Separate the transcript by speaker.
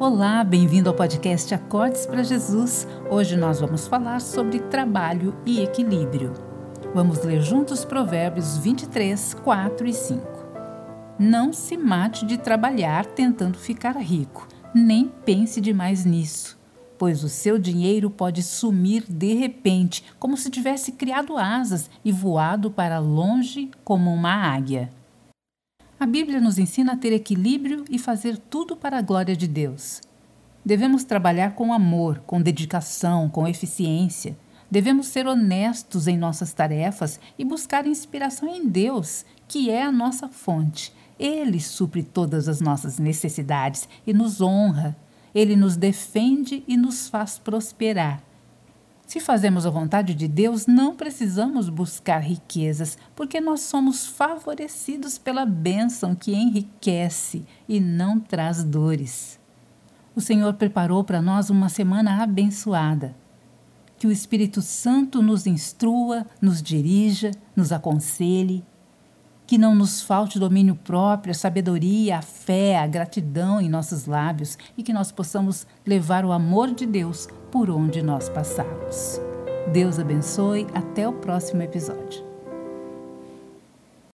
Speaker 1: Olá, bem-vindo ao podcast Acordes para Jesus. Hoje nós vamos falar sobre trabalho e equilíbrio. Vamos ler juntos Provérbios 23, 4 e 5. Não se mate de trabalhar tentando ficar rico, nem pense demais nisso, pois o seu dinheiro pode sumir de repente, como se tivesse criado asas e voado para longe como uma águia. A Bíblia nos ensina a ter equilíbrio e fazer tudo para a glória de Deus. Devemos trabalhar com amor, com dedicação, com eficiência. Devemos ser honestos em nossas tarefas e buscar inspiração em Deus, que é a nossa fonte. Ele supre todas as nossas necessidades e nos honra. Ele nos defende e nos faz prosperar. Se fazemos a vontade de Deus, não precisamos buscar riquezas, porque nós somos favorecidos pela bênção que enriquece e não traz dores. O Senhor preparou para nós uma semana abençoada. Que o Espírito Santo nos instrua, nos dirija, nos aconselhe. Que não nos falte domínio próprio, a sabedoria, a fé, a gratidão em nossos lábios e que nós possamos levar o amor de Deus por onde nós passarmos. Deus abençoe. Até o próximo episódio.